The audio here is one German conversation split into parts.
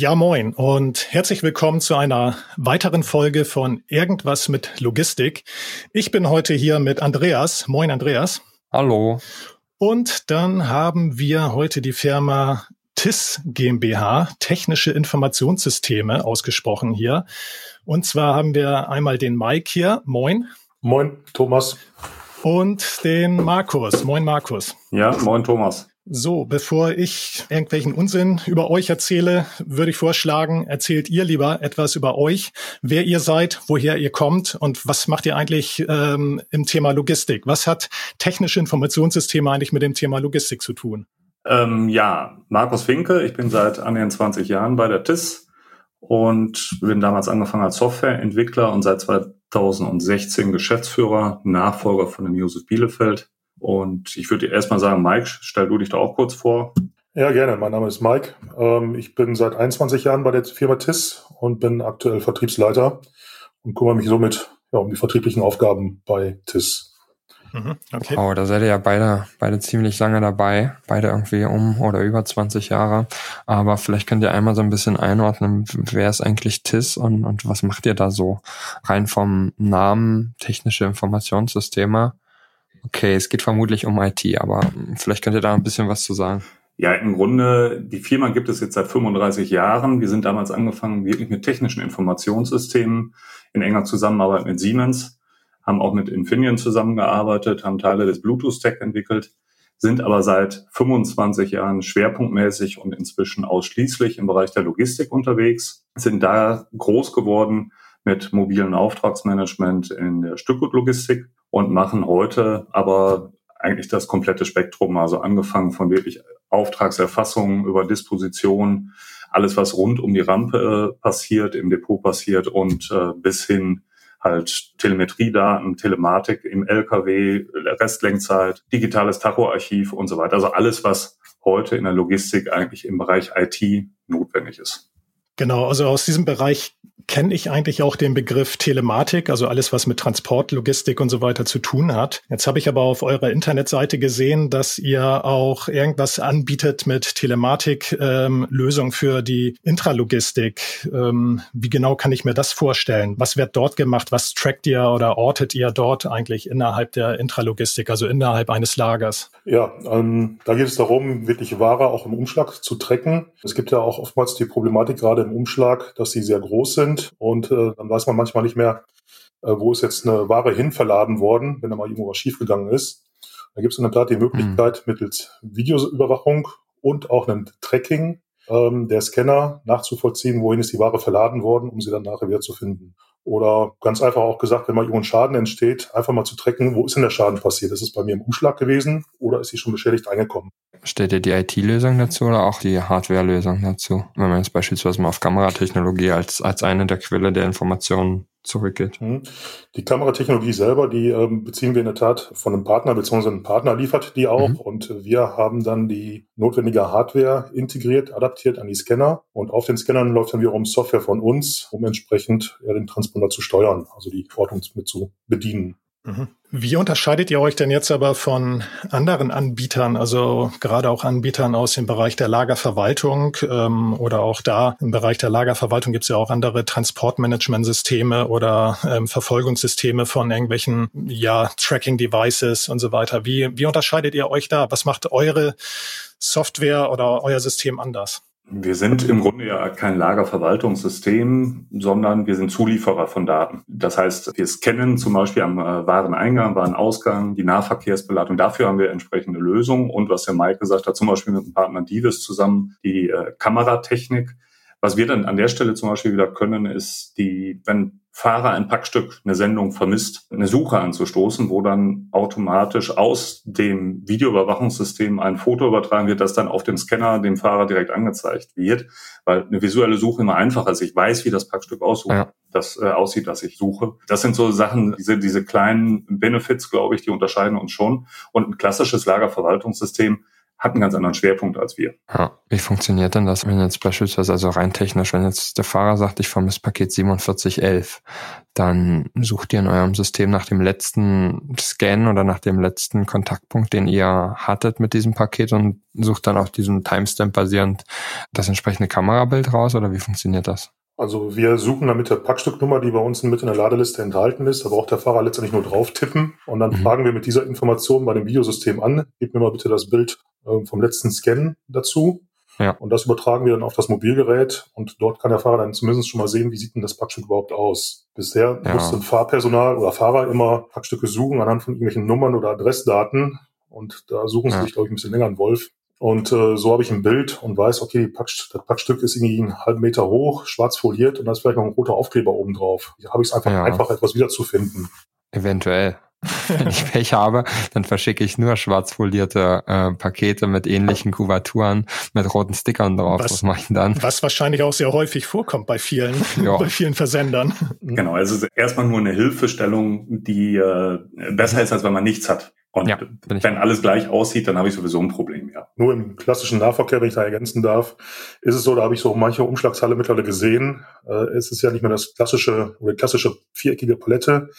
Ja, moin und herzlich willkommen zu einer weiteren Folge von Irgendwas mit Logistik. Ich bin heute hier mit Andreas. Moin, Andreas. Hallo. Und dann haben wir heute die Firma TIS GmbH, Technische Informationssysteme, ausgesprochen hier. Und zwar haben wir einmal den Mike hier. Moin. Moin, Thomas. Und den Markus. Moin, Markus. Ja, moin, Thomas. So, bevor ich irgendwelchen Unsinn über euch erzähle, würde ich vorschlagen, erzählt ihr lieber etwas über euch, wer ihr seid, woher ihr kommt und was macht ihr eigentlich ähm, im Thema Logistik? Was hat technische Informationssysteme eigentlich mit dem Thema Logistik zu tun? Ähm, ja, Markus Finke, ich bin seit annähernd 20 Jahren bei der TIS und bin damals angefangen als Softwareentwickler und seit 2016 Geschäftsführer, Nachfolger von dem Josef Bielefeld und ich würde dir erstmal sagen, Mike, stell du dich da auch kurz vor. Ja, gerne. Mein Name ist Mike. Ähm, ich bin seit 21 Jahren bei der Firma TIS und bin aktuell Vertriebsleiter und kümmere mich somit ja, um die vertrieblichen Aufgaben bei TIS. Mhm, okay. Oh, da seid ihr ja beide, beide ziemlich lange dabei, beide irgendwie um oder über 20 Jahre. Aber vielleicht könnt ihr einmal so ein bisschen einordnen, wer ist eigentlich TIS und, und was macht ihr da so? Rein vom Namen, technische Informationssysteme. Okay, es geht vermutlich um IT, aber vielleicht könnt ihr da ein bisschen was zu sagen. Ja, im Grunde, die Firma gibt es jetzt seit 35 Jahren. Wir sind damals angefangen wirklich mit technischen Informationssystemen in enger Zusammenarbeit mit Siemens, haben auch mit Infineon zusammengearbeitet, haben Teile des Bluetooth-Tech entwickelt, sind aber seit 25 Jahren schwerpunktmäßig und inzwischen ausschließlich im Bereich der Logistik unterwegs, sind da groß geworden mit mobilen Auftragsmanagement in der Stückgutlogistik und machen heute aber eigentlich das komplette Spektrum, also angefangen von wirklich Auftragserfassung über Disposition, alles was rund um die Rampe äh, passiert, im Depot passiert und äh, bis hin halt Telemetriedaten, Telematik im LKW, Restlenkzeit, digitales Tachoarchiv und so weiter. Also alles, was heute in der Logistik eigentlich im Bereich IT notwendig ist. Genau, also aus diesem Bereich kenne ich eigentlich auch den Begriff Telematik, also alles, was mit Transport, Logistik und so weiter zu tun hat. Jetzt habe ich aber auf eurer Internetseite gesehen, dass ihr auch irgendwas anbietet mit Telematik-Lösung ähm, für die Intralogistik. Ähm, wie genau kann ich mir das vorstellen? Was wird dort gemacht? Was trackt ihr oder ortet ihr dort eigentlich innerhalb der Intralogistik, also innerhalb eines Lagers? Ja, ähm, da geht es darum, wirklich Ware auch im Umschlag zu tracken. Es gibt ja auch oftmals die Problematik gerade im Umschlag, dass sie sehr groß sind sind und äh, dann weiß man manchmal nicht mehr, äh, wo ist jetzt eine Ware hin verladen worden, wenn da mal irgendwo was schiefgegangen ist. Da gibt es in der Tat die Möglichkeit, mhm. mittels Videoüberwachung und auch einem Tracking ähm, der Scanner nachzuvollziehen, wohin ist die Ware verladen worden, um sie dann nachher wieder zu finden. Oder ganz einfach auch gesagt, wenn mal irgendwo ein Schaden entsteht, einfach mal zu tracken, wo ist denn der Schaden passiert? Ist es bei mir im Umschlag gewesen oder ist sie schon beschädigt eingekommen? Stellt ihr die IT-Lösung dazu oder auch die Hardware-Lösung dazu? Wenn man jetzt beispielsweise mal auf Kameratechnologie als, als eine der Quelle der Informationen zurückgeht. Mhm. Die Kameratechnologie selber, die ähm, beziehen wir in der Tat von einem Partner, beziehungsweise ein Partner liefert die auch. Mhm. Und wir haben dann die notwendige Hardware integriert, adaptiert an die Scanner. Und auf den Scannern läuft dann wiederum Software von uns, um entsprechend ja, den Transponder zu steuern, also die Ortung mit zu bedienen. Mhm. Wie unterscheidet ihr euch denn jetzt aber von anderen Anbietern, also gerade auch Anbietern aus dem Bereich der Lagerverwaltung ähm, oder auch da im Bereich der Lagerverwaltung gibt es ja auch andere Transportmanagementsysteme oder ähm, Verfolgungssysteme von irgendwelchen ja, Tracking-Devices und so weiter. Wie, wie unterscheidet ihr euch da? Was macht eure Software oder euer System anders? Wir sind im Grunde ja kein Lagerverwaltungssystem, sondern wir sind Zulieferer von Daten. Das heißt, wir scannen zum Beispiel am äh, Wareneingang, Warenausgang, die Nahverkehrsbeladung. Dafür haben wir entsprechende Lösungen. Und was der Mike gesagt hat, zum Beispiel mit dem Partner Divis zusammen, die äh, Kameratechnik. Was wir dann an der Stelle zum Beispiel wieder können, ist die, wenn Fahrer ein Packstück, eine Sendung vermisst, eine Suche anzustoßen, wo dann automatisch aus dem Videoüberwachungssystem ein Foto übertragen wird, das dann auf dem Scanner dem Fahrer direkt angezeigt wird, weil eine visuelle Suche immer einfacher ist. Ich weiß, wie das Packstück aussieht, ja. das äh, aussieht, das ich suche. Das sind so Sachen, diese, diese kleinen Benefits, glaube ich, die unterscheiden uns schon. Und ein klassisches Lagerverwaltungssystem hat einen ganz anderen Schwerpunkt als wir. Ja, wie funktioniert denn das, wenn jetzt beispielsweise, also rein technisch, wenn jetzt der Fahrer sagt, ich vermisse Paket 4711, dann sucht ihr in eurem System nach dem letzten Scan oder nach dem letzten Kontaktpunkt, den ihr hattet mit diesem Paket und sucht dann auf diesem Timestamp basierend das entsprechende Kamerabild raus oder wie funktioniert das? Also wir suchen dann mit der Packstücknummer, die bei uns mit in der Ladeliste enthalten ist. Da braucht der Fahrer letztendlich nur drauf tippen und dann mhm. fragen wir mit dieser Information bei dem Videosystem an, gib mir mal bitte das Bild äh, vom letzten Scan dazu. Ja. Und das übertragen wir dann auf das Mobilgerät und dort kann der Fahrer dann zumindest schon mal sehen, wie sieht denn das Packstück überhaupt aus. Bisher ja. musste Fahrpersonal oder Fahrer immer Packstücke suchen anhand von irgendwelchen Nummern oder Adressdaten und da suchen sie ja. sich, glaube ich, ein bisschen länger einen Wolf. Und äh, so habe ich ein Bild und weiß, okay, Packst das Packstück ist irgendwie einen halben Meter hoch, schwarz foliert und da ist vielleicht noch ein roter Aufkleber oben drauf. Hier habe ich es einfach ja. einfach etwas wiederzufinden. Eventuell. Wenn ich Pech habe, dann verschicke ich nur schwarz folierte äh, Pakete mit ähnlichen Kubaturen mit roten Stickern drauf. Was, was mache ich denn dann? Was wahrscheinlich auch sehr häufig vorkommt bei vielen, bei vielen Versendern. Genau, also es ist erstmal nur eine Hilfestellung, die äh, besser ist, als wenn man nichts hat. Und ja, wenn alles gleich aussieht, dann habe ich sowieso ein Problem, ja. Nur im klassischen Nahverkehr, wenn ich da ergänzen darf, ist es so, da habe ich so manche Umschlagshalle mittlerweile gesehen. Äh, es ist ja nicht mehr das klassische oder klassische viereckige Palette,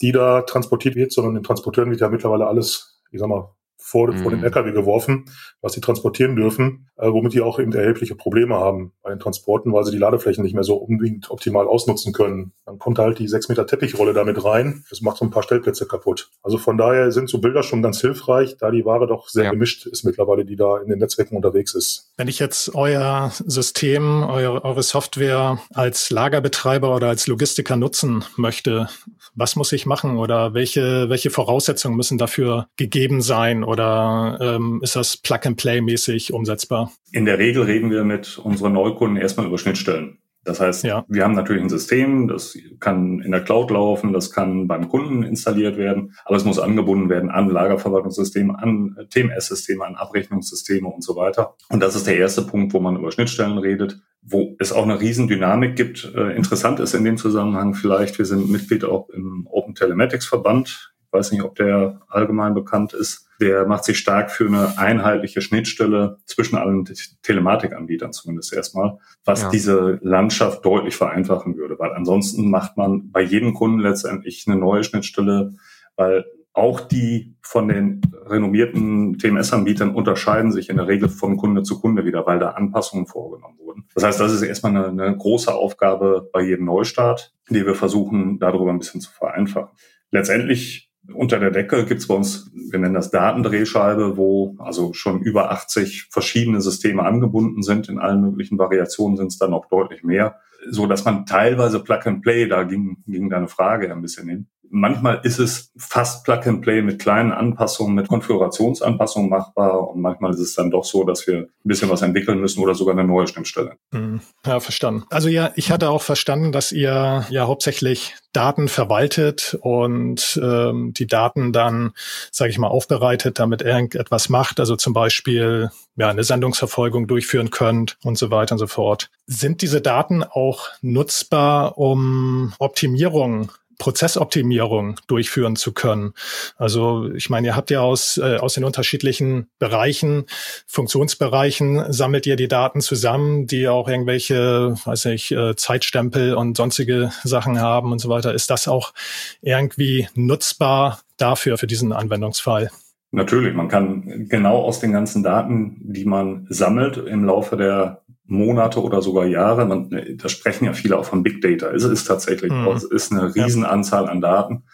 die da transportiert wird, sondern den Transporteuren wird ja mittlerweile alles, ich sag mal, vor, mhm. vor den LKW geworfen, was sie transportieren dürfen, äh, womit die auch eben erhebliche Probleme haben bei den Transporten, weil sie die Ladeflächen nicht mehr so unbedingt optimal ausnutzen können. Dann kommt halt die sechs Meter Teppichrolle damit rein. Das macht so ein paar Stellplätze kaputt. Also von daher sind so Bilder schon ganz hilfreich, da die Ware doch sehr ja. gemischt ist mittlerweile, die da in den Netzwerken unterwegs ist. Wenn ich jetzt euer System, eure, eure Software als Lagerbetreiber oder als Logistiker nutzen möchte, was muss ich machen oder welche, welche Voraussetzungen müssen dafür gegeben sein oder ähm, ist das Plug-and-Play-mäßig umsetzbar? In der Regel reden wir mit unseren Neukunden erstmal über Schnittstellen. Das heißt, ja. wir haben natürlich ein System, das kann in der Cloud laufen, das kann beim Kunden installiert werden, aber es muss angebunden werden an Lagerverwaltungssysteme, an TMS-Systeme, an Abrechnungssysteme und so weiter. Und das ist der erste Punkt, wo man über Schnittstellen redet, wo es auch eine Riesendynamik gibt. Äh, interessant ist in dem Zusammenhang vielleicht, wir sind Mitglied auch im Open Telematics Verband. Ich weiß nicht, ob der allgemein bekannt ist der macht sich stark für eine einheitliche Schnittstelle zwischen allen Telematikanbietern zumindest erstmal, was ja. diese Landschaft deutlich vereinfachen würde, weil ansonsten macht man bei jedem Kunden letztendlich eine neue Schnittstelle, weil auch die von den renommierten TMS-Anbietern unterscheiden sich in der Regel von Kunde zu Kunde wieder, weil da Anpassungen vorgenommen wurden. Das heißt, das ist erstmal eine, eine große Aufgabe bei jedem Neustart, die wir versuchen, darüber ein bisschen zu vereinfachen. Letztendlich unter der Decke gibt es bei uns, wir nennen das Datendrehscheibe, wo also schon über 80 verschiedene Systeme angebunden sind. In allen möglichen Variationen sind es dann noch deutlich mehr, so dass man teilweise Plug and Play, da ging, ging deine Frage ein bisschen hin, Manchmal ist es fast Plug and Play mit kleinen Anpassungen, mit Konfigurationsanpassungen machbar und manchmal ist es dann doch so, dass wir ein bisschen was entwickeln müssen oder sogar eine neue Schnittstelle. Hm. Ja, verstanden. Also ja, ich hatte auch verstanden, dass ihr ja hauptsächlich Daten verwaltet und ähm, die Daten dann, sage ich mal, aufbereitet, damit irgendetwas macht, also zum Beispiel ja eine Sendungsverfolgung durchführen könnt und so weiter und so fort. Sind diese Daten auch nutzbar, um Optimierungen Prozessoptimierung durchführen zu können. Also ich meine, ihr habt ja aus, äh, aus den unterschiedlichen Bereichen, Funktionsbereichen, sammelt ihr die Daten zusammen, die auch irgendwelche, weiß nicht, äh, Zeitstempel und sonstige Sachen haben und so weiter. Ist das auch irgendwie nutzbar dafür, für diesen Anwendungsfall? Natürlich, man kann genau aus den ganzen Daten, die man sammelt im Laufe der Monate oder sogar Jahre. Man, da sprechen ja viele auch von Big Data. Es ist tatsächlich, mhm. es ist eine Riesenanzahl an Daten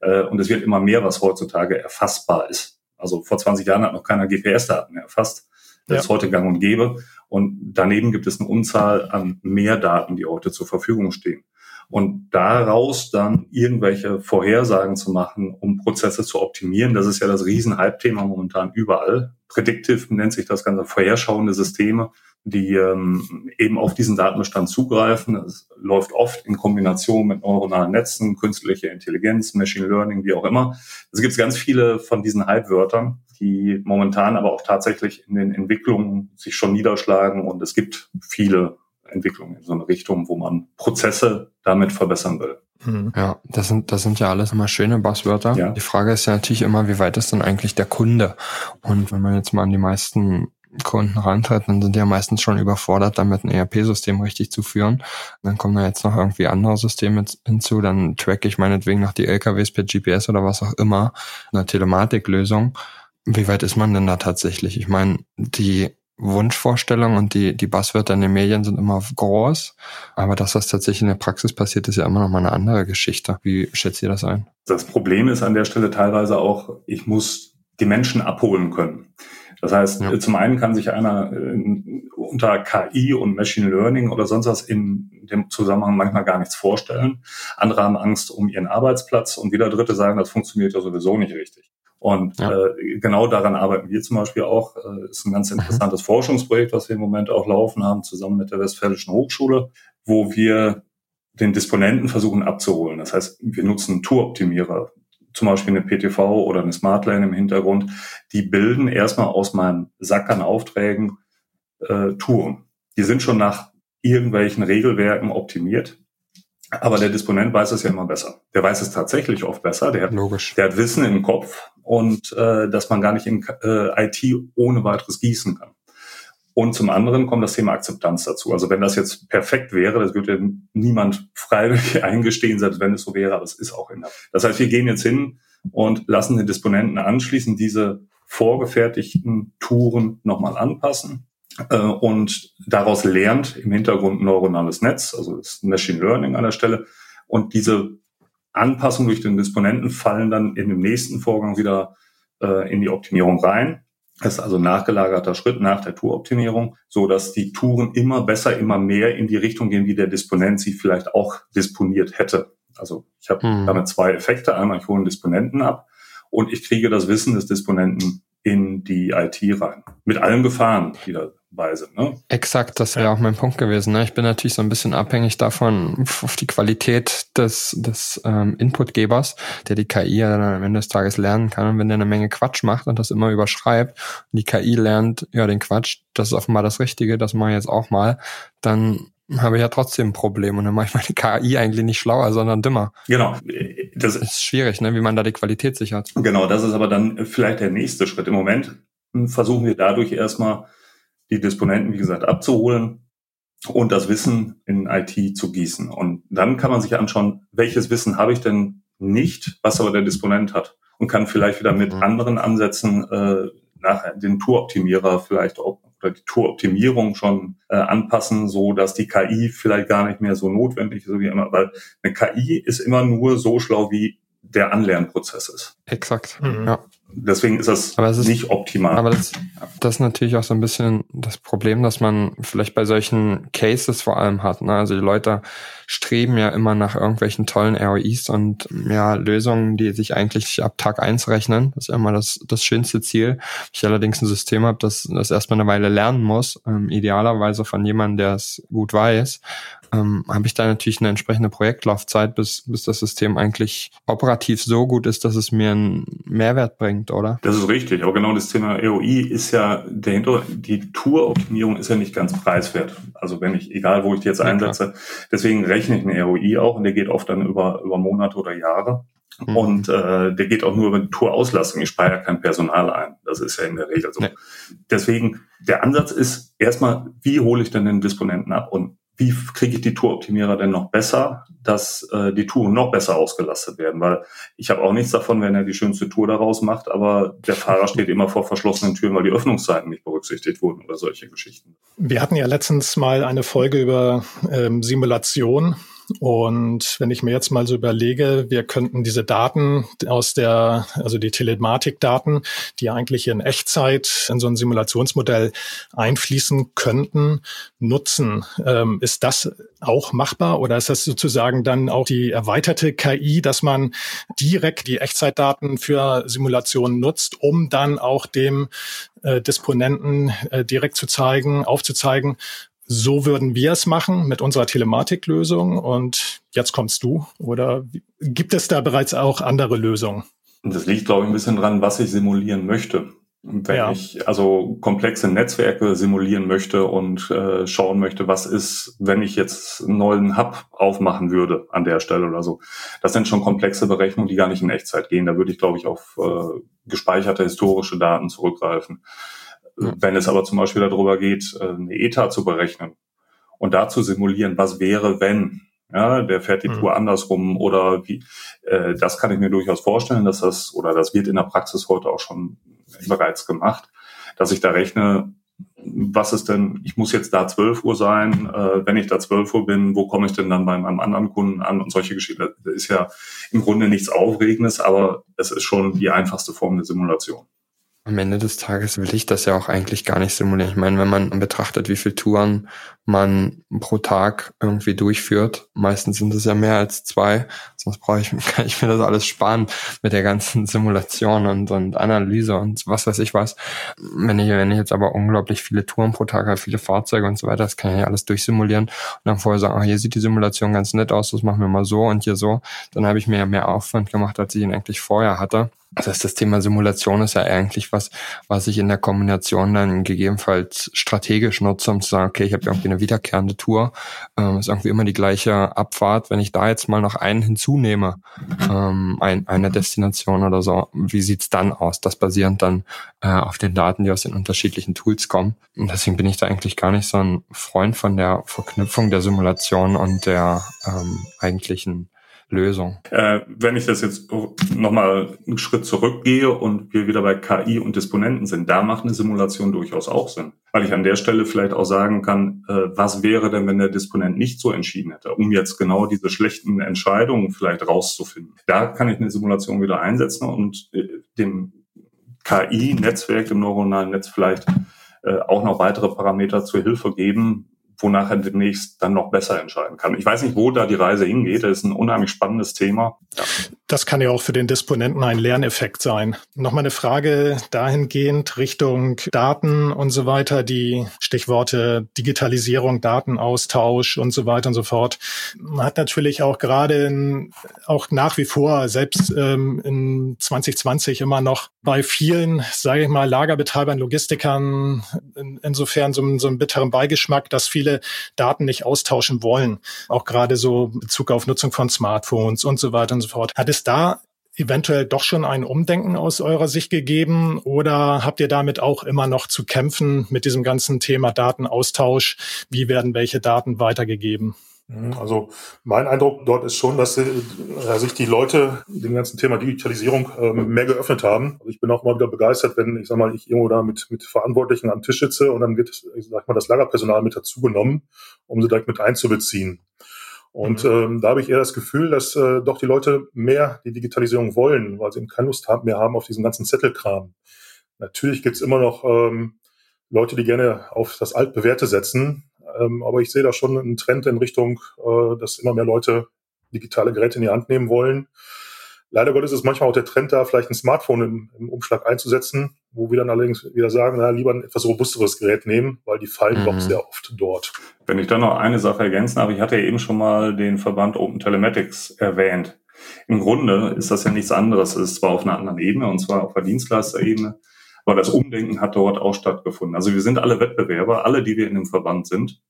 äh, und es wird immer mehr, was heutzutage erfassbar ist. Also vor 20 Jahren hat noch keiner GPS-Daten erfasst. Das ja. ist heute gang und gäbe. Und daneben gibt es eine Unzahl an mehr Daten, die heute zur Verfügung stehen. Und daraus dann irgendwelche Vorhersagen zu machen, um Prozesse zu optimieren, das ist ja das Riesenhype-Thema momentan überall Predictive nennt sich das Ganze, vorherschauende Systeme, die ähm, eben auf diesen Datenbestand zugreifen. Es läuft oft in Kombination mit neuronalen Netzen, künstliche Intelligenz, Machine Learning, wie auch immer. Es gibt ganz viele von diesen Hype-Wörtern, die momentan aber auch tatsächlich in den Entwicklungen sich schon niederschlagen und es gibt viele Entwicklungen in so eine Richtung, wo man Prozesse damit verbessern will. Mhm. Ja, das sind, das sind ja alles immer schöne Buzzwörter. Ja. Die Frage ist ja natürlich immer, wie weit ist denn eigentlich der Kunde? Und wenn man jetzt mal an die meisten Kunden rantritt, dann sind die ja meistens schon überfordert, damit ein ERP-System richtig zu führen. Dann kommen da jetzt noch irgendwie andere Systeme hinzu, dann track ich meinetwegen noch die LKWs per GPS oder was auch immer, eine Telematiklösung. Wie weit ist man denn da tatsächlich? Ich meine, die Wunschvorstellungen und die, die Buzzwörter in den Medien sind immer groß. Aber das tatsächlich in der Praxis passiert, ist ja immer noch mal eine andere Geschichte. Wie schätzt ihr das ein? Das Problem ist an der Stelle teilweise auch, ich muss die Menschen abholen können. Das heißt, ja. zum einen kann sich einer äh, unter KI und Machine Learning oder sonst was in dem Zusammenhang manchmal gar nichts vorstellen. Andere haben Angst um ihren Arbeitsplatz und wieder Dritte sagen, das funktioniert ja sowieso nicht richtig. Und ja. äh, genau daran arbeiten wir zum Beispiel auch. Äh, ist ein ganz interessantes mhm. Forschungsprojekt, was wir im Moment auch laufen haben, zusammen mit der Westfälischen Hochschule, wo wir den Disponenten versuchen abzuholen. Das heißt, wir nutzen Touroptimierer, zum Beispiel eine PTV oder eine Smartlane im Hintergrund. Die bilden erstmal aus meinem Sack an Aufträgen äh, Touren. Die sind schon nach irgendwelchen Regelwerken optimiert. Aber der Disponent weiß es ja immer besser. Der weiß es tatsächlich oft besser. Der hat, Logisch. Der hat Wissen im Kopf und äh, dass man gar nicht in äh, IT ohne weiteres gießen kann. Und zum anderen kommt das Thema Akzeptanz dazu. Also wenn das jetzt perfekt wäre, das würde niemand freiwillig eingestehen, selbst wenn es so wäre, aber es ist auch in der. Das heißt, wir gehen jetzt hin und lassen den Disponenten anschließend diese vorgefertigten Touren nochmal anpassen äh, und daraus lernt im Hintergrund neuronales Netz, also das Machine Learning an der Stelle. Und diese Anpassungen durch den Disponenten fallen dann in dem nächsten Vorgang wieder äh, in die Optimierung rein. Das ist also nachgelagerter Schritt nach der Touroptimierung, so dass die Touren immer besser, immer mehr in die Richtung gehen, wie der Disponent sie vielleicht auch disponiert hätte. Also ich habe hm. damit zwei Effekte. Einmal, ich hole einen Disponenten ab und ich kriege das Wissen des Disponenten in die IT rein. Mit allen Gefahren, die dabei sind. Ne? Exakt, das wäre ja. auch mein Punkt gewesen. Ne? Ich bin natürlich so ein bisschen abhängig davon, auf die Qualität des, des ähm, Inputgebers, der die KI ja dann am Ende des Tages lernen kann. Und wenn der eine Menge Quatsch macht und das immer überschreibt und die KI lernt, ja, den Quatsch, das ist offenbar das Richtige, das mache ich jetzt auch mal, dann habe ich ja trotzdem ein Problem und dann mache ich meine KI eigentlich nicht schlauer, sondern dümmer. Genau. Das ist schwierig, ne, wie man da die Qualität sichert. Genau, das ist aber dann vielleicht der nächste Schritt. Im Moment versuchen wir dadurch erstmal die Disponenten, wie gesagt, abzuholen und das Wissen in IT zu gießen. Und dann kann man sich anschauen, welches Wissen habe ich denn nicht, was aber der Disponent hat und kann vielleicht wieder mit mhm. anderen Ansätzen äh, nach den Touroptimierer vielleicht auch oder die Touroptimierung schon äh, anpassen, so dass die KI vielleicht gar nicht mehr so notwendig ist, so wie immer, weil eine KI ist immer nur so schlau, wie der Anlernprozess ist. Exakt. Mhm. Ja. Deswegen ist das ist, nicht optimal. Aber das, das ist natürlich auch so ein bisschen das Problem, dass man vielleicht bei solchen Cases vor allem hat. Ne? Also die Leute streben ja immer nach irgendwelchen tollen ROIs und ja, Lösungen, die sich eigentlich ab Tag eins rechnen. Das ist ja immer das, das schönste Ziel. Ich allerdings ein System habe, das das erstmal eine Weile lernen muss, ähm, idealerweise von jemandem, der es gut weiß, ähm, habe ich da natürlich eine entsprechende Projektlaufzeit, bis, bis das System eigentlich operativ so gut ist, dass es mir einen Mehrwert bringt, oder? Das ist richtig. Aber genau das Thema EOI ist ja dahinter, die Touroptimierung ist ja nicht ganz preiswert. Also wenn ich, egal wo ich die jetzt einsetze, ja, deswegen rechne ich einen ROI auch und der geht oft dann über, über Monate oder Jahre. Mhm. Und äh, der geht auch nur über Tourauslastung. Ich spare ja kein Personal ein. Das ist ja in der Regel so. Nee. Deswegen, der Ansatz ist erstmal, wie hole ich denn den Disponenten ab? Und wie kriege ich die Touroptimierer denn noch besser, dass äh, die Touren noch besser ausgelastet werden? Weil ich habe auch nichts davon, wenn er die schönste Tour daraus macht, aber der Fahrer steht immer vor verschlossenen Türen, weil die Öffnungszeiten nicht berücksichtigt wurden oder solche Geschichten. Wir hatten ja letztens mal eine Folge über ähm, Simulation Und wenn ich mir jetzt mal so überlege, wir könnten diese Daten aus der, also die Telematikdaten, die eigentlich in Echtzeit in so ein Simulationsmodell einfließen könnten, nutzen. Ähm, ist das auch machbar oder ist das sozusagen dann auch die erweiterte KI, dass man direkt die Echtzeitdaten für Simulationen nutzt, um dann auch dem äh, Disponenten äh, direkt zu zeigen, aufzuzeigen, so würden wir es machen mit unserer Telematiklösung und jetzt kommst du. Oder gibt es da bereits auch andere Lösungen? Das liegt, glaube ich, ein bisschen dran, was ich simulieren möchte. Wenn ja. ich also komplexe Netzwerke simulieren möchte und äh, schauen möchte, was ist, wenn ich jetzt einen neuen Hub aufmachen würde an der Stelle oder so. Das sind schon komplexe Berechnungen, die gar nicht in Echtzeit gehen. Da würde ich, glaube ich, auf äh, gespeicherte historische Daten zurückgreifen. Wenn es aber zum Beispiel darüber geht, äh, eine ETA zu berechnen und da zu simulieren, was wäre, wenn, ja, der fährt die mhm. Tour andersrum oder wie, äh, das kann ich mir durchaus vorstellen, dass das, oder das wird in der Praxis heute auch schon bereits gemacht, dass ich da rechne, was ist denn, ich muss jetzt da 12 Uhr sein, äh, wenn ich da 12 Uhr bin, wo komme ich denn dann bei meinem anderen Kunden an und solche Geschichten. Das ist ja im Grunde nichts Aufregendes, aber es ist schon die einfachste Form der Simulation. Am Ende des Tages will ich das ja auch eigentlich gar nicht simulieren. Ich meine, wenn man betrachtet, wie viele Touren man pro Tag irgendwie durchführt, meistens sind es ja mehr als zwei, sonst brauche ich, kann ich mir das alles sparen mit der ganzen Simulation und, und Analyse und was weiß ich was. Wenn ich, wenn ich jetzt aber unglaublich viele Touren pro Tag habe, viele Fahrzeuge und so weiter, das kann ich ja alles durchsimulieren und dann vorher sagen, ah, hier sieht die Simulation ganz nett aus, das machen wir mal so und hier so, dann habe ich mir ja mehr Aufwand gemacht, als ich ihn eigentlich vorher hatte. Das heißt, das Thema Simulation ist ja eigentlich was, was ich in der Kombination dann gegebenenfalls strategisch nutze, um zu sagen, okay, ich habe irgendwie eine wiederkehrende Tour, ähm, ist irgendwie immer die gleiche Abfahrt. Wenn ich da jetzt mal noch einen hinzunehme, ähm, ein, eine Destination oder so, wie sieht's dann aus? Das basierend dann äh, auf den Daten, die aus den unterschiedlichen Tools kommen. Und deswegen bin ich da eigentlich gar nicht so ein Freund von der Verknüpfung der Simulation und der ähm, eigentlichen Lösung. Äh, wenn ich das jetzt nochmal einen Schritt zurückgehe und wir wieder bei KI und Disponenten sind, da macht eine Simulation durchaus auch Sinn. Weil ich an der Stelle vielleicht auch sagen kann, äh, was wäre denn, wenn der Disponent nicht so entschieden hätte, um jetzt genau diese schlechten Entscheidungen vielleicht rauszufinden. Da kann ich eine Simulation wieder einsetzen und äh, dem KI-Netzwerk, dem neuronalen Netz vielleicht äh, auch noch weitere Parameter zur Hilfe geben, wonach er demnächst dann noch besser entscheiden kann. Ich weiß nicht, wo da die Reise hingeht. Das ist ein unheimlich spannendes Thema. Ja. Das kann ja auch für den Disponenten ein Lerneffekt sein. Nochmal eine Frage dahingehend Richtung Daten und so weiter, die Stichworte Digitalisierung, Datenaustausch und so weiter und so fort. Man hat natürlich auch gerade auch nach wie vor, selbst ähm, in 2020 immer noch bei vielen, sage ich mal, Lagerbetreibern, Logistikern in, insofern so, so einen bitteren Beigeschmack, dass viele Daten nicht austauschen wollen. Auch gerade so Bezug auf Nutzung von Smartphones und so weiter und so fort. Hat es da eventuell doch schon ein Umdenken aus eurer Sicht gegeben oder habt ihr damit auch immer noch zu kämpfen mit diesem ganzen Thema Datenaustausch? Wie werden welche Daten weitergegeben? Mhm, also mein Eindruck dort ist schon, dass äh, sich die Leute dem ganzen Thema Digitalisierung ähm, mehr geöffnet haben. Also ich bin auch mal wieder begeistert, wenn ich sag mal, ich irgendwo da mit, mit Verantwortlichen am Tisch sitze und dann wird, ich sag mal, das Lagerpersonal mit dazugenommen, um sie direkt mit einzubeziehen. Und mhm. ähm, da habe ich eher das Gefühl, dass äh, doch die Leute mehr die Digitalisierung wollen, weil sie eben keine Lust haben, mehr haben auf diesen ganzen Zettelkram. Natürlich gibt's immer noch ähm, Leute, die gerne auf das Altbewährte setzen, ähm, aber ich sehe da schon einen Trend in Richtung, äh, dass immer mehr Leute digitale Geräte in die Hand nehmen wollen. Leider Gottes ist manchmal auch der Trend da, vielleicht ein Smartphone im, im Umschlag einzusetzen, wo wir dann allerdings wieder sagen, na, lieber ein etwas robusteres Gerät nehmen, weil die fallen mhm. doch sehr oft dort. Wenn ich dann noch eine Sache ergänzen habe, ich hatte ja eben schon mal den Verband Open Telematics erwähnt. Im Grunde ist das ja nichts anderes. Es ist zwar auf einer anderen Ebene, und zwar auf der Dienstleisterebene, aber das Umdenken hat dort auch stattgefunden. Also wir sind alle Wettbewerber, alle, die wir in dem Verband sind.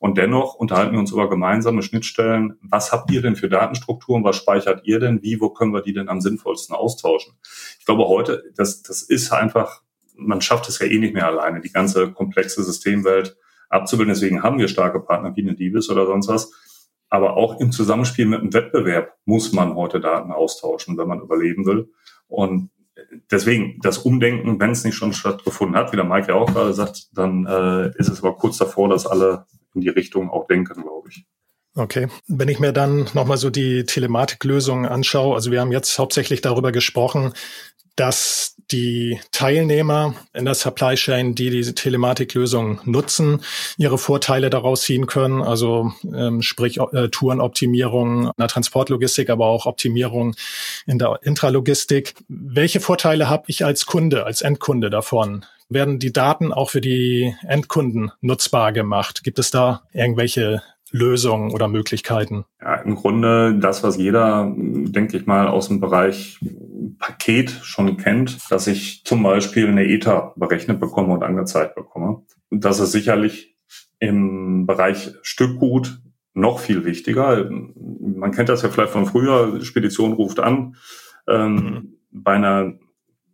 Und dennoch unterhalten wir uns über gemeinsame Schnittstellen. Was habt ihr denn für Datenstrukturen? Was speichert ihr denn? Wie, wo können wir die denn am sinnvollsten austauschen? Ich glaube heute, das, das ist einfach, man schafft es ja eh nicht mehr alleine, die ganze komplexe Systemwelt abzubilden. Deswegen haben wir starke Partner wie eine Divis oder sonst was. Aber auch im Zusammenspiel mit einem Wettbewerb muss man heute Daten austauschen, wenn man überleben will. Und deswegen das Umdenken, wenn es nicht schon stattgefunden hat, wie der Mike ja auch gerade sagt, dann äh, ist es aber kurz davor, dass alle in die Richtung auch denken, glaube ich. Okay. Wenn ich mir dann nochmal so die Telematiklösungen anschaue, also wir haben jetzt hauptsächlich darüber gesprochen, dass die Teilnehmer in der Supply Chain, die diese Telematiklösung nutzen, ihre Vorteile daraus ziehen können. Also ähm, sprich äh, Tourenoptimierung in der Transportlogistik, aber auch Optimierung in der Intralogistik. Welche Vorteile habe ich als Kunde, als Endkunde davon? Werden die Daten auch für die Endkunden nutzbar gemacht? Gibt es da irgendwelche Lösungen oder Möglichkeiten? Ja, im Grunde das, was jeder, denke ich mal, aus dem Bereich Paket schon kennt, dass ich zum Beispiel eine ETA berechnet bekomme und angezeigt bekomme. Das ist sicherlich im Bereich Stückgut noch viel wichtiger. Man kennt das ja vielleicht von früher, Spedition ruft an. Ähm, mhm. Bei einer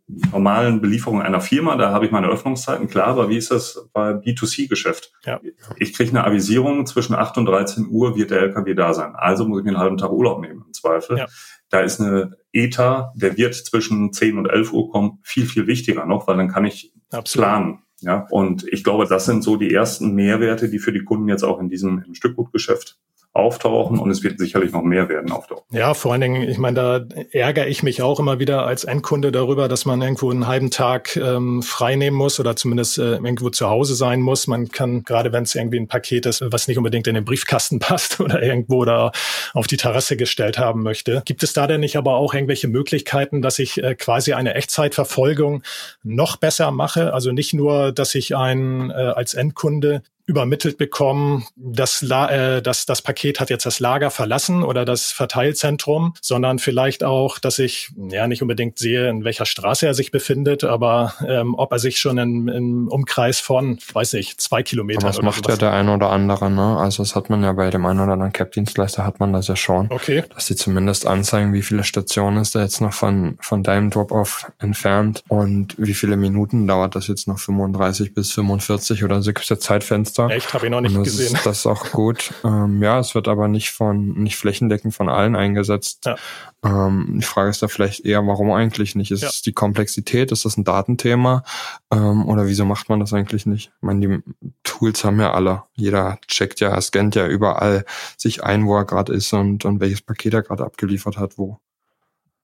normalen Belieferung einer Firma, da habe ich meine Öffnungszeiten, klar, aber wie ist das bei B2C-Geschäft? Ja. Ich kriege eine Avisierung, zwischen 8 und 13 Uhr wird der LKW da sein. Also muss ich mir einen halben Tag Urlaub nehmen, im Zweifel. Ja. Da ist eine ETA, der wird zwischen 10 und 11 Uhr kommen, viel, viel wichtiger noch, weil dann kann ich Absolut. planen. Ja, und ich glaube, das sind so die ersten Mehrwerte, die für die Kunden jetzt auch in diesem Stückgutgeschäft auftauchen und es wird sicherlich noch mehr werden auftauchen. Ja, vor allen Dingen, ich meine, da ärgere ich mich auch immer wieder als Endkunde darüber, dass man irgendwo einen halben Tag ähm, frei nehmen muss oder zumindest äh, irgendwo zu Hause sein muss. Man kann, gerade wenn es irgendwie ein Paket ist, was nicht unbedingt in den Briefkasten passt oder irgendwo da auf die Terrasse gestellt haben möchte. Gibt es da denn nicht aber auch irgendwelche Möglichkeiten, dass ich äh, quasi eine Echtzeitverfolgung noch besser mache? Also nicht nur, dass ich einen äh, als Endkunde übermittelt bekommen, das, äh, das, das Paket hat jetzt das Lager verlassen oder das Verteilzentrum, sondern vielleicht auch, dass ich ja nicht unbedingt sehe, in welcher Straße er sich befindet, aber ähm, ob er sich schon in, im Umkreis von, weiß ich, zwei Kilometern. Aber das macht sowas. ja der ein oder andere, ne? Also das hat man ja bei dem einen oder anderen Cap-Dienstleister hat man das ja schon. Okay. Dass sie zumindest anzeigen, wie viele Stationen ist da jetzt noch von, von deinem Drop-Off entfernt und wie viele Minuten dauert das jetzt noch 35 bis 45 oder so gibt es Zeitfenster Fenster. Echt, habe ich noch nicht das gesehen. Ist, das ist auch gut. ähm, ja, es wird aber nicht von nicht flächendeckend von allen eingesetzt. Ja. Ähm, die Frage ist da vielleicht eher, warum eigentlich nicht? Ist ja. es die Komplexität? Ist das ein Datenthema? Ähm, oder wieso macht man das eigentlich nicht? Ich meine, die Tools haben ja alle. Jeder checkt ja, scannt ja überall sich ein, wo er gerade ist und, und welches Paket er gerade abgeliefert hat, wo.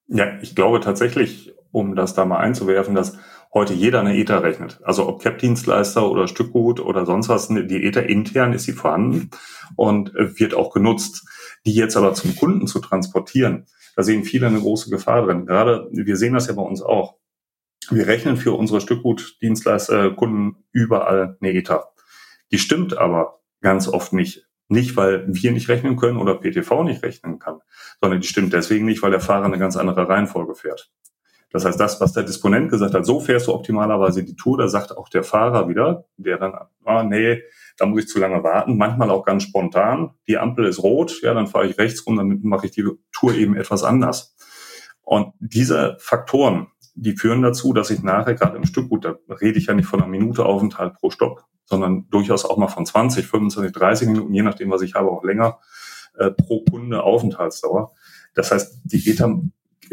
Ja, ich glaube tatsächlich, um das da mal einzuwerfen, dass heute jeder eine ETA rechnet. Also ob Cap-Dienstleister oder Stückgut oder sonst was, die ETA intern ist sie vorhanden und wird auch genutzt. Die jetzt aber zum Kunden zu transportieren, da sehen viele eine große Gefahr drin. Gerade, wir sehen das ja bei uns auch. Wir rechnen für unsere Stückgut-Dienstleister, Kunden überall eine ETA. Die stimmt aber ganz oft nicht. Nicht, weil wir nicht rechnen können oder PTV nicht rechnen kann, sondern die stimmt deswegen nicht, weil der Fahrer eine ganz andere Reihenfolge fährt. Das heißt, das, was der Disponent gesagt hat, so fährst du optimalerweise die Tour, da sagt auch der Fahrer wieder, der dann, ah, nee, da muss ich zu lange warten, manchmal auch ganz spontan. Die Ampel ist rot, ja, dann fahre ich rechts rum, dann mache ich die Tour eben etwas anders. Und diese Faktoren, die führen dazu, dass ich nachher gerade im Stückgut, da rede ich ja nicht von einer Minute Aufenthalt pro Stopp, sondern durchaus auch mal von 20, 25, 30 Minuten, je nachdem, was ich habe, auch länger äh, pro Kunde Aufenthaltsdauer. Das heißt, die ETA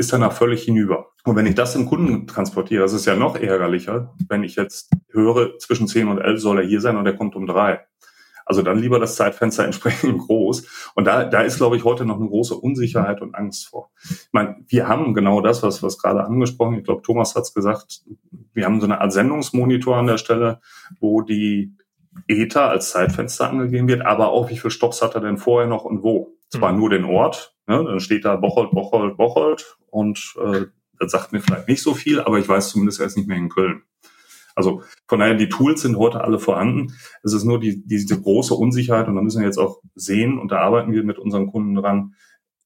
ist danach völlig hinüber. Und wenn ich das dem Kunden transportiere, das ist ja noch ärgerlicher, wenn ich jetzt höre, zwischen 10 und 11 soll er hier sein und er kommt um drei. Also dann lieber das Zeitfenster entsprechend groß. Und da, da ist, glaube ich, heute noch eine große Unsicherheit und Angst vor. Ich meine, wir haben genau das, was, was gerade angesprochen, ich glaube, Thomas hat es gesagt, wir haben so eine Art Sendungsmonitor an der Stelle, wo die ETA als Zeitfenster angegeben wird, aber auch wie viel Stops hat er denn vorher noch und wo. Zwar mhm. nur den Ort, ne, dann steht da Bocholt, Bocholt, Bocholt und äh, das sagt mir vielleicht nicht so viel, aber ich weiß zumindest, er ist nicht mehr in Köln. Also von daher, die Tools sind heute alle vorhanden. Es ist nur die, diese große Unsicherheit und da müssen wir jetzt auch sehen und da arbeiten wir mit unseren Kunden dran,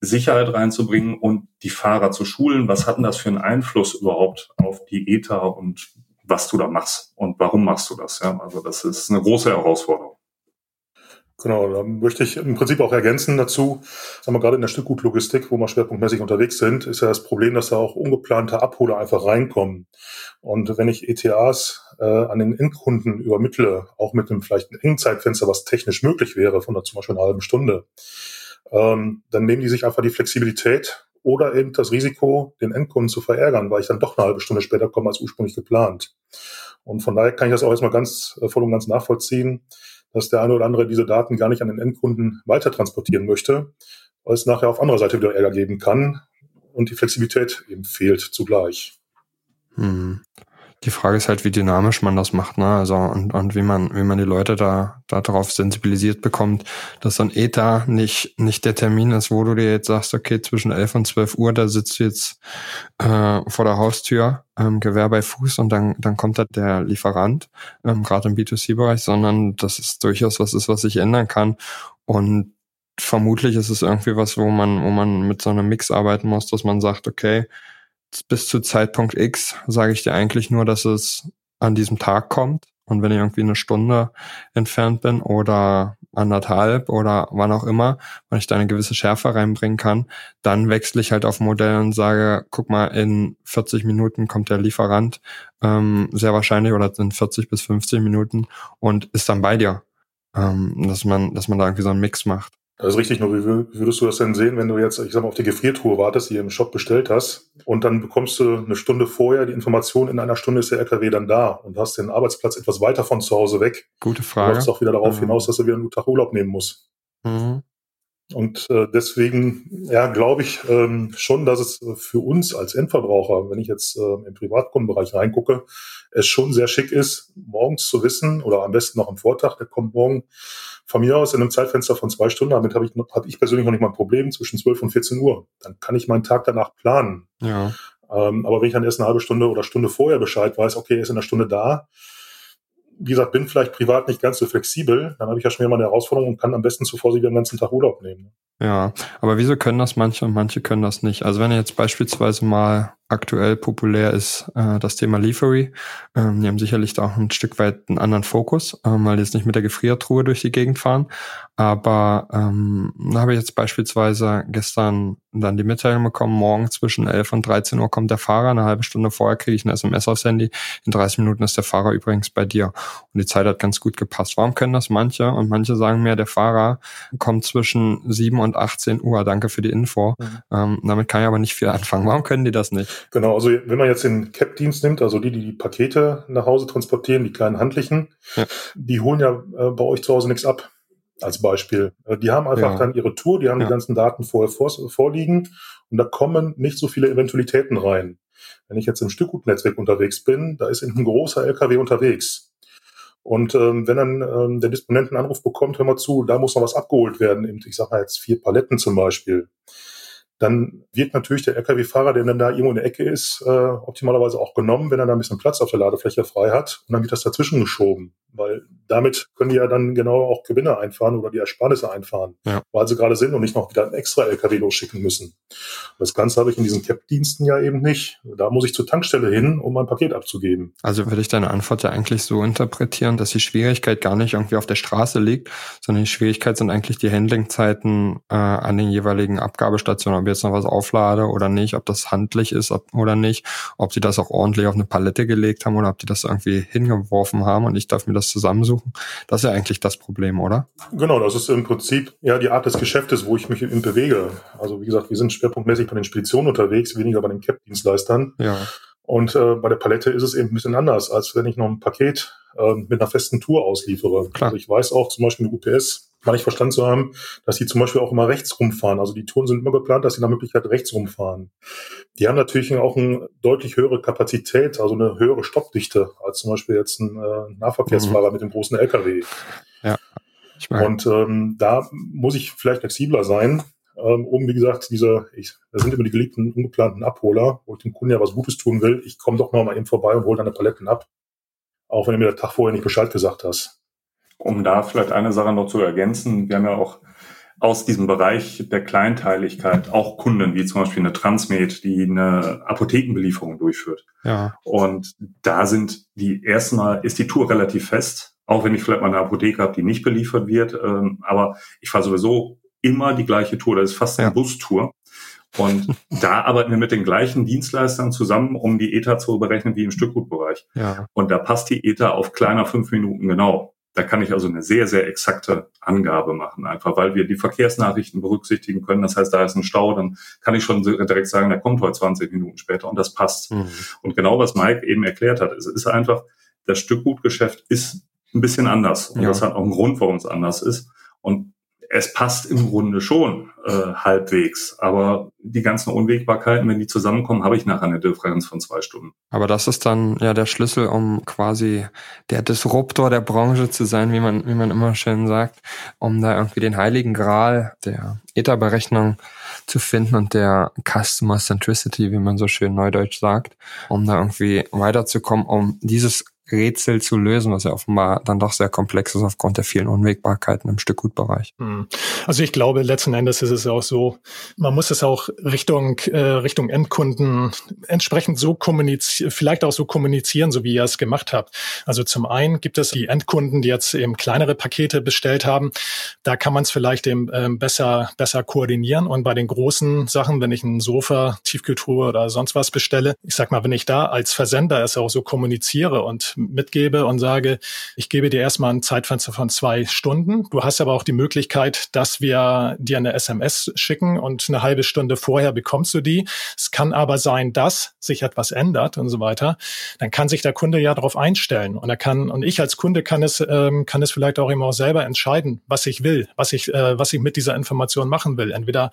Sicherheit reinzubringen und die Fahrer zu schulen. Was hat denn das für einen Einfluss überhaupt auf die ETA und was du da machst und warum machst du das? Ja, also das ist eine große Herausforderung. Genau, da möchte ich im Prinzip auch ergänzen dazu, sagen wir gerade in der Stückgutlogistik, wo wir schwerpunktmäßig unterwegs sind, ist ja das Problem, dass da auch ungeplante Abholer einfach reinkommen. Und wenn ich ETAs äh, an den Endkunden übermittle, auch mit einem vielleicht ein engen Zeitfenster, was technisch möglich wäre, von der, zum Beispiel einer halben Stunde, ähm, dann nehmen die sich einfach die Flexibilität oder eben das Risiko, den Endkunden zu verärgern, weil ich dann doch eine halbe Stunde später komme als ursprünglich geplant. Und von daher kann ich das auch erstmal ganz äh, voll und ganz nachvollziehen dass der eine oder andere diese Daten gar nicht an den Endkunden weiter transportieren möchte, weil es nachher auf anderer Seite wieder Ärger geben kann und die Flexibilität eben fehlt zugleich. Hm. Die Frage ist halt, wie dynamisch man das macht, ne? Also und, und wie man, wie man die Leute da darauf sensibilisiert bekommt, dass so ein ETA nicht nicht der Termin ist, wo du dir jetzt sagst, okay, zwischen 11 und 12 Uhr, da sitzt du jetzt äh, vor der Haustür, ähm, Gewehr bei Fuß und dann dann kommt da der Lieferant, ähm, gerade im B2C-Bereich, sondern das ist durchaus was ist, was sich ändern kann und vermutlich ist es irgendwie was, wo man wo man mit so einem Mix arbeiten muss, dass man sagt, okay, bis zu Zeitpunkt X sage ich dir eigentlich nur, dass es an diesem Tag kommt. Und wenn ich irgendwie eine Stunde entfernt bin oder anderthalb oder wann auch immer, wenn ich da eine gewisse Schärfe reinbringen kann, dann wechsle ich halt auf Modell und sage, guck mal, in 40 Minuten kommt der Lieferant, ähm, sehr wahrscheinlich, oder in 40 bis 50 Minuten und ist dann bei dir. Ähm, dass man, dass man da irgendwie so einen Mix macht. Das ist richtig, nur wie würdest du das denn sehen, wenn du jetzt, ich sag mal, auf die Gefriertruhe wartest, die du im Shop bestellt hast, und dann bekommst du eine Stunde vorher die Information, in einer Stunde ist der LKW dann da und hast den Arbeitsplatz etwas weiter von zu Hause weg. Gute Frage. Du auch wieder darauf mhm. hinaus, dass du wieder einen Tag Urlaub nehmen musst. Mhm. Und äh, deswegen, ja, glaube ich ähm, schon, dass es für uns als Endverbraucher, wenn ich jetzt äh, im Privatkundenbereich reingucke, es schon sehr schick ist, morgens zu wissen oder am besten noch am Vortag, der kommt morgen von mir aus in einem Zeitfenster von zwei Stunden, damit habe ich, hab ich persönlich noch nicht mal ein Problem, zwischen 12 und 14 Uhr. Dann kann ich meinen Tag danach planen. Ja. Ähm, aber wenn ich dann erst eine halbe Stunde oder Stunde vorher Bescheid weiß, okay, er ist in einer Stunde da, wie gesagt, bin vielleicht privat nicht ganz so flexibel, dann habe ich ja schon mal eine Herausforderung und kann am besten zuvor sie den ganzen Tag Urlaub nehmen. Ja, aber wieso können das manche und manche können das nicht? Also wenn ihr jetzt beispielsweise mal aktuell populär ist äh, das Thema Leafery. Ähm, die haben sicherlich da auch ein Stück weit einen anderen Fokus, ähm, weil die jetzt nicht mit der Gefriertruhe durch die Gegend fahren. Aber ähm, da habe ich jetzt beispielsweise gestern dann die Mitteilung bekommen, morgen zwischen 11 und 13 Uhr kommt der Fahrer, eine halbe Stunde vorher kriege ich eine SMS aufs Handy, in 30 Minuten ist der Fahrer übrigens bei dir. Und die Zeit hat ganz gut gepasst. Warum können das manche? Und manche sagen mir, der Fahrer kommt zwischen 7 und 18 Uhr, danke für die Info. Mhm. Ähm, damit kann ich aber nicht viel anfangen. Warum können die das nicht? Genau, also wenn man jetzt den CAP-Dienst nimmt, also die, die die Pakete nach Hause transportieren, die kleinen handlichen, ja. die holen ja äh, bei euch zu Hause nichts ab, als Beispiel. Äh, die haben einfach ja. dann ihre Tour, die haben ja. die ganzen Daten vorher vor, vorliegen und da kommen nicht so viele Eventualitäten rein. Wenn ich jetzt im Stückgutnetzwerk unterwegs bin, da ist ein großer LKW unterwegs. Und ähm, wenn dann ähm, der Disponent einen Anruf bekommt, hör mal zu, da muss noch was abgeholt werden, ich sage mal jetzt vier Paletten zum Beispiel, dann wird natürlich der Lkw-Fahrer, der dann da irgendwo in der Ecke ist, äh, optimalerweise auch genommen, wenn er da ein bisschen Platz auf der Ladefläche frei hat. Und dann wird das dazwischen geschoben, weil damit können die ja dann genau auch Gewinne einfahren oder die Ersparnisse einfahren, ja. weil sie gerade sind und nicht noch wieder einen extra LKW losschicken müssen. Das Ganze habe ich in diesen CAP-Diensten ja eben nicht. Da muss ich zur Tankstelle hin, um mein Paket abzugeben. Also würde ich deine Antwort ja eigentlich so interpretieren, dass die Schwierigkeit gar nicht irgendwie auf der Straße liegt, sondern die Schwierigkeit sind eigentlich die Handlingzeiten äh, an den jeweiligen Abgabestationen ob ich jetzt noch was auflade oder nicht, ob das handlich ist ob, oder nicht, ob sie das auch ordentlich auf eine Palette gelegt haben oder ob die das irgendwie hingeworfen haben und ich darf mir das zusammensuchen. Das ist ja eigentlich das Problem, oder? Genau, das ist im Prinzip ja die Art des Geschäftes, wo ich mich eben bewege. Also wie gesagt, wir sind schwerpunktmäßig bei den Speditionen unterwegs, weniger bei den CAP-Dienstleistern. Ja. Und äh, bei der Palette ist es eben ein bisschen anders, als wenn ich noch ein Paket äh, mit einer festen Tour ausliefere. Klar. Also ich weiß auch zum Beispiel eine UPS, meine ich verstanden zu haben, dass die zum Beispiel auch immer rechts rumfahren. Also die Touren sind immer geplant, dass sie nach Möglichkeit rechts rumfahren. Die haben natürlich auch eine deutlich höhere Kapazität, also eine höhere Stoppdichte als zum Beispiel jetzt ein äh, Nahverkehrsfahrer mhm. mit dem großen LKW. Ja. Ich meine. Und ähm, da muss ich vielleicht flexibler sein, ähm, um, wie gesagt, diese, ich, da sind immer die geliebten, ungeplanten Abholer, wo ich dem Kunden ja was Gutes tun will. Ich komme doch noch mal eben vorbei und hole deine Paletten ab. Auch wenn du mir der Tag vorher nicht Bescheid gesagt hast. Um da vielleicht eine Sache noch zu ergänzen, wir haben ja auch aus diesem Bereich der Kleinteiligkeit auch Kunden, wie zum Beispiel eine Transmed, die eine Apothekenbelieferung durchführt. Ja. Und da sind die erstmal, ist die Tour relativ fest, auch wenn ich vielleicht mal eine Apotheke habe, die nicht beliefert wird. Ähm, aber ich fahre sowieso immer die gleiche Tour. Das ist fast eine ja. Bustour. Und da arbeiten wir mit den gleichen Dienstleistern zusammen, um die ETA zu berechnen wie im Stückgutbereich. Ja. Und da passt die ETA auf kleiner fünf Minuten genau. Da kann ich also eine sehr, sehr exakte Angabe machen, einfach weil wir die Verkehrsnachrichten berücksichtigen können. Das heißt, da ist ein Stau, dann kann ich schon direkt sagen, der kommt heute 20 Minuten später und das passt. Mhm. Und genau was Mike eben erklärt hat, es ist einfach, das Stückgutgeschäft ist ein bisschen anders. Und ja. das hat auch einen Grund, warum es anders ist. Es passt im Grunde schon äh, halbwegs. Aber die ganzen Unwägbarkeiten, wenn die zusammenkommen, habe ich nachher eine Differenz von zwei Stunden. Aber das ist dann ja der Schlüssel, um quasi der Disruptor der Branche zu sein, wie man, wie man immer schön sagt, um da irgendwie den heiligen Gral der ETA-Berechnung zu finden und der Customer Centricity, wie man so schön neudeutsch sagt, um da irgendwie weiterzukommen, um dieses Rätsel zu lösen, was ja offenbar dann doch sehr komplex ist aufgrund der vielen Unwägbarkeiten im Stückgutbereich. Hm. Also ich glaube, letzten Endes ist es auch so, man muss es auch Richtung, äh, Richtung Endkunden entsprechend so kommunizieren, vielleicht auch so kommunizieren, so wie ihr es gemacht habt. Also zum einen gibt es die Endkunden, die jetzt eben kleinere Pakete bestellt haben. Da kann man es vielleicht eben ähm, besser, besser koordinieren. Und bei den großen Sachen, wenn ich ein Sofa, Tiefkühltruhe oder sonst was bestelle, ich sag mal, wenn ich da als Versender es auch so kommuniziere und mitgebe und sage, ich gebe dir erstmal ein Zeitfenster von zwei Stunden. Du hast aber auch die Möglichkeit, dass wir dir eine SMS schicken und eine halbe Stunde vorher bekommst du die. Es kann aber sein, dass sich etwas ändert und so weiter. Dann kann sich der Kunde ja darauf einstellen und er kann und ich als Kunde kann es ähm, kann es vielleicht auch immer auch selber entscheiden, was ich will, was ich äh, was ich mit dieser Information machen will. Entweder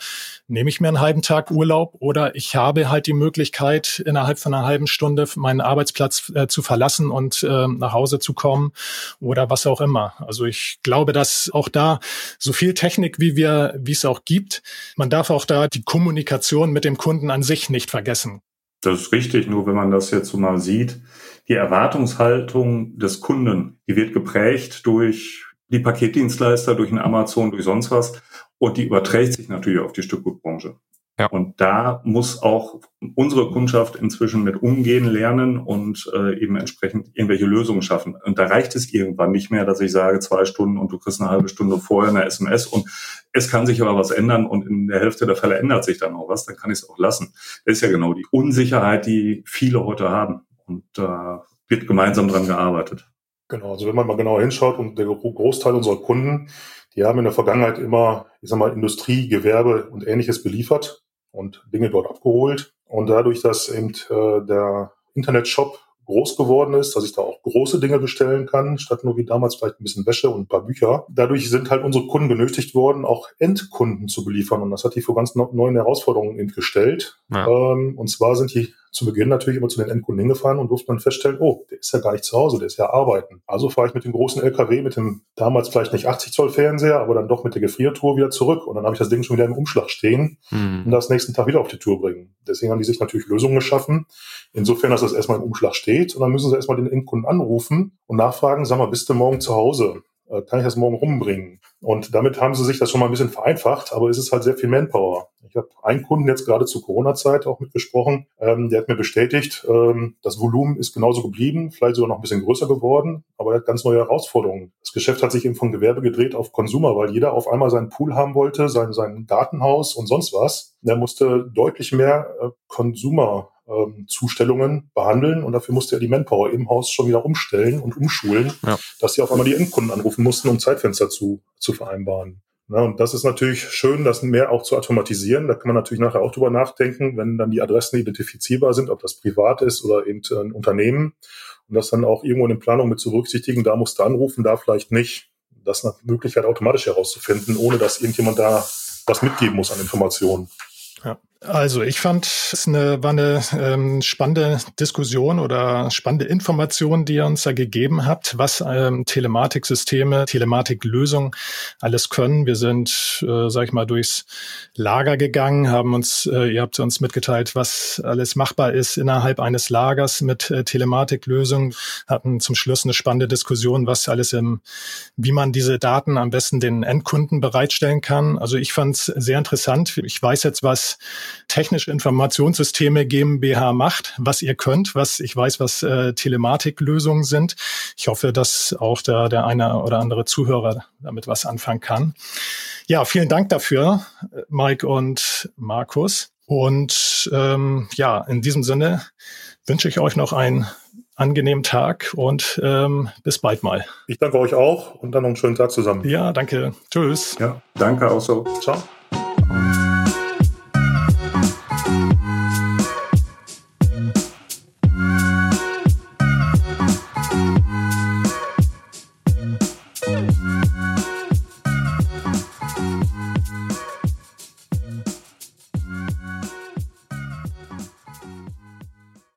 nehme ich mir einen halben Tag Urlaub oder ich habe halt die Möglichkeit innerhalb von einer halben Stunde meinen Arbeitsplatz äh, zu verlassen und und äh, nach Hause zu kommen oder was auch immer. Also ich glaube, dass auch da so viel Technik, wie wir, wie es auch gibt, man darf auch da die Kommunikation mit dem Kunden an sich nicht vergessen. Das ist richtig, nur wenn man das jetzt so mal sieht, die Erwartungshaltung des Kunden, die wird geprägt durch die Paketdienstleister, durch einen Amazon, durch sonst was und die überträgt sich natürlich auf die Stückgutbranche. Ja. Und da muss auch unsere Kundschaft inzwischen mit umgehen lernen und äh, eben entsprechend irgendwelche Lösungen schaffen. Und da reicht es irgendwann nicht mehr, dass ich sage, zwei Stunden und du kriegst eine halbe Stunde vorher eine SMS und es kann sich aber was ändern und in der Hälfte der Fälle ändert sich dann auch was, dann kann ich es auch lassen. Das ist ja genau die Unsicherheit, die viele heute haben. Und da äh, wird gemeinsam dran gearbeitet. Genau, also wenn man mal genauer hinschaut und der Großteil unserer Kunden, die haben in der Vergangenheit immer, ich sag mal, Industrie, Gewerbe und ähnliches beliefert und Dinge dort abgeholt. Und dadurch, dass eben äh, der Internetshop groß geworden ist, dass ich da auch große Dinge bestellen kann, statt nur wie damals vielleicht ein bisschen Wäsche und ein paar Bücher. Dadurch sind halt unsere Kunden genötigt worden, auch Endkunden zu beliefern. Und das hat die vor ganz neuen Herausforderungen gestellt. Ja. Ähm, und zwar sind die zu Beginn natürlich immer zu den Endkunden hingefahren und durfte man feststellen, oh, der ist ja gar nicht zu Hause, der ist ja arbeiten. Also fahre ich mit dem großen LKW, mit dem damals vielleicht nicht 80 Zoll Fernseher, aber dann doch mit der Gefriertour wieder zurück und dann habe ich das Ding schon wieder im Umschlag stehen mhm. und das nächsten Tag wieder auf die Tour bringen. Deswegen haben die sich natürlich Lösungen geschaffen. Insofern, dass das erstmal im Umschlag steht und dann müssen sie erstmal den Endkunden anrufen und nachfragen, sag mal, bist du morgen zu Hause? Äh, kann ich das morgen rumbringen? Und damit haben sie sich das schon mal ein bisschen vereinfacht, aber es ist halt sehr viel Manpower. Ich habe einen Kunden jetzt gerade zur Corona-Zeit auch mitgesprochen, ähm, der hat mir bestätigt, ähm, das Volumen ist genauso geblieben, vielleicht sogar noch ein bisschen größer geworden, aber er hat ganz neue Herausforderungen. Das Geschäft hat sich eben von Gewerbe gedreht auf Konsumer, weil jeder auf einmal seinen Pool haben wollte, sein, sein Gartenhaus und sonst was. Der musste deutlich mehr äh, Konsumer ähm, Zustellungen behandeln und dafür musste er die Manpower im Haus schon wieder umstellen und umschulen, ja. dass sie auf einmal die Endkunden anrufen mussten, um Zeitfenster zu, zu vereinbaren. Ja, und das ist natürlich schön, das mehr auch zu automatisieren. Da kann man natürlich nachher auch drüber nachdenken, wenn dann die Adressen identifizierbar sind, ob das privat ist oder eben ein Unternehmen. Und das dann auch irgendwo in der Planung mit zu berücksichtigen, da musst du anrufen, da vielleicht nicht. Das eine Möglichkeit automatisch herauszufinden, ohne dass irgendjemand da was mitgeben muss an Informationen. Ja. Also ich fand es eine, war eine ähm, spannende Diskussion oder spannende Information, die ihr uns da gegeben habt, was ähm, Telematiksysteme, Telematiklösungen alles können. Wir sind, äh, sag ich mal, durchs Lager gegangen, haben uns, äh, ihr habt uns mitgeteilt, was alles machbar ist innerhalb eines Lagers mit äh, Telematiklösungen, hatten zum Schluss eine spannende Diskussion, was alles im, wie man diese Daten am besten den Endkunden bereitstellen kann. Also ich fand es sehr interessant. Ich weiß jetzt, was Technische Informationssysteme GmbH macht, was ihr könnt, was ich weiß, was äh, Telematiklösungen sind. Ich hoffe, dass auch der, der eine oder andere Zuhörer damit was anfangen kann. Ja, vielen Dank dafür, Mike und Markus. Und ähm, ja, in diesem Sinne wünsche ich euch noch einen angenehmen Tag und ähm, bis bald mal. Ich danke euch auch und dann noch einen schönen Tag zusammen. Ja, danke. Tschüss. Ja, danke auch so. Ciao.